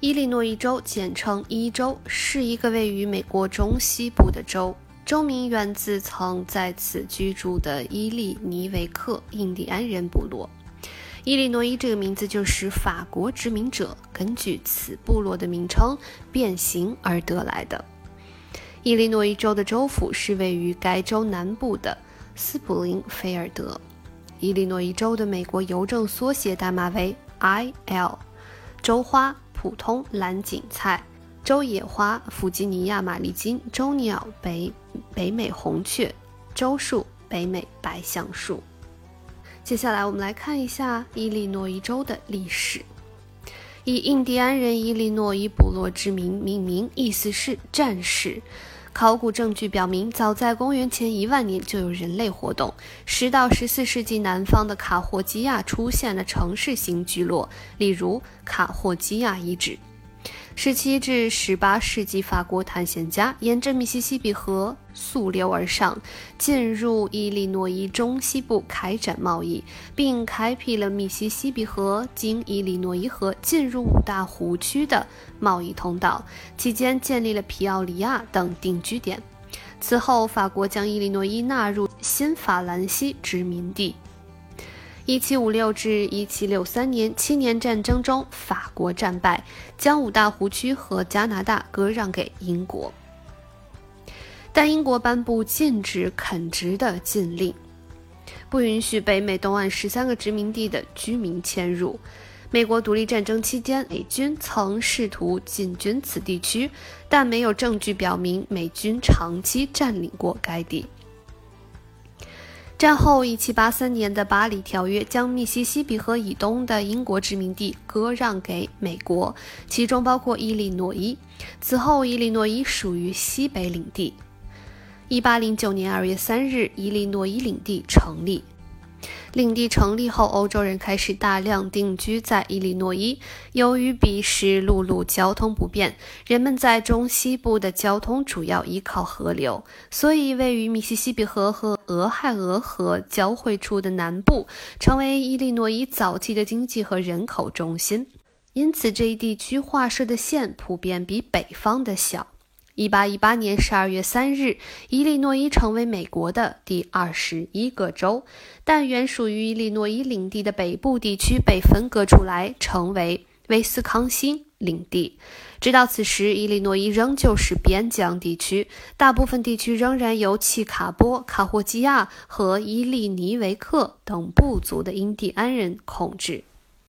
伊利诺伊州简称伊州，是一个位于美国中西部的州，州名源自曾在此居住的伊利尼维克印第安人部落。伊利诺伊这个名字就是法国殖民者根据此部落的名称变形而得来的。伊利诺伊州的州府是位于该州南部的斯普林菲尔德。伊利诺伊州的美国邮政缩写代码为 I.L。州花。普通蓝堇菜、州野花、弗吉尼亚玛丽金、州鸟、北北美红雀、州树、北美白橡树。接下来，我们来看一下伊利诺伊州的历史。以印第安人伊利诺伊部落之名命名，意思是战士。考古证据表明，早在公元前一万年就有人类活动。十到十四世纪，南方的卡霍基亚出现了城市型聚落，例如卡霍基亚遗址。十七至十八世纪，法国探险家沿着密西西比河溯流而上，进入伊利诺伊中西部开展贸易，并开辟了密西西比河经伊利诺伊河进入五大湖区的贸易通道。期间建立了皮奥里亚等定居点。此后，法国将伊利诺伊纳入新法兰西殖民地。一七五六至一七六三年七年战争中，法国战败，将五大湖区和加拿大割让给英国。但英国颁布禁止垦殖的禁令，不允许北美东岸十三个殖民地的居民迁入。美国独立战争期间，美军曾试图进军此地区，但没有证据表明美军长期占领过该地。战后，1783年的巴黎条约将密西西比河以东的英国殖民地割让给美国，其中包括伊利诺伊。此后，伊利诺伊属于西北领地。1809年2月3日，伊利诺伊领地成立。领地成立后，欧洲人开始大量定居在伊利诺伊。由于彼时陆路交通不便，人们在中西部的交通主要依靠河流，所以位于密西西比河和俄亥俄河交汇处的南部成为伊利诺伊早期的经济和人口中心。因此，这一地区划设的县普遍比北方的小。一八一八年十二月三日，伊利诺伊成为美国的第二十一个州，但原属于伊利诺伊领地的北部地区被分割出来，成为威斯康星领地。直到此时，伊利诺伊仍旧是边疆地区，大部分地区仍然由契卡波、卡霍基亚和伊利尼维克等部族的印第安人控制。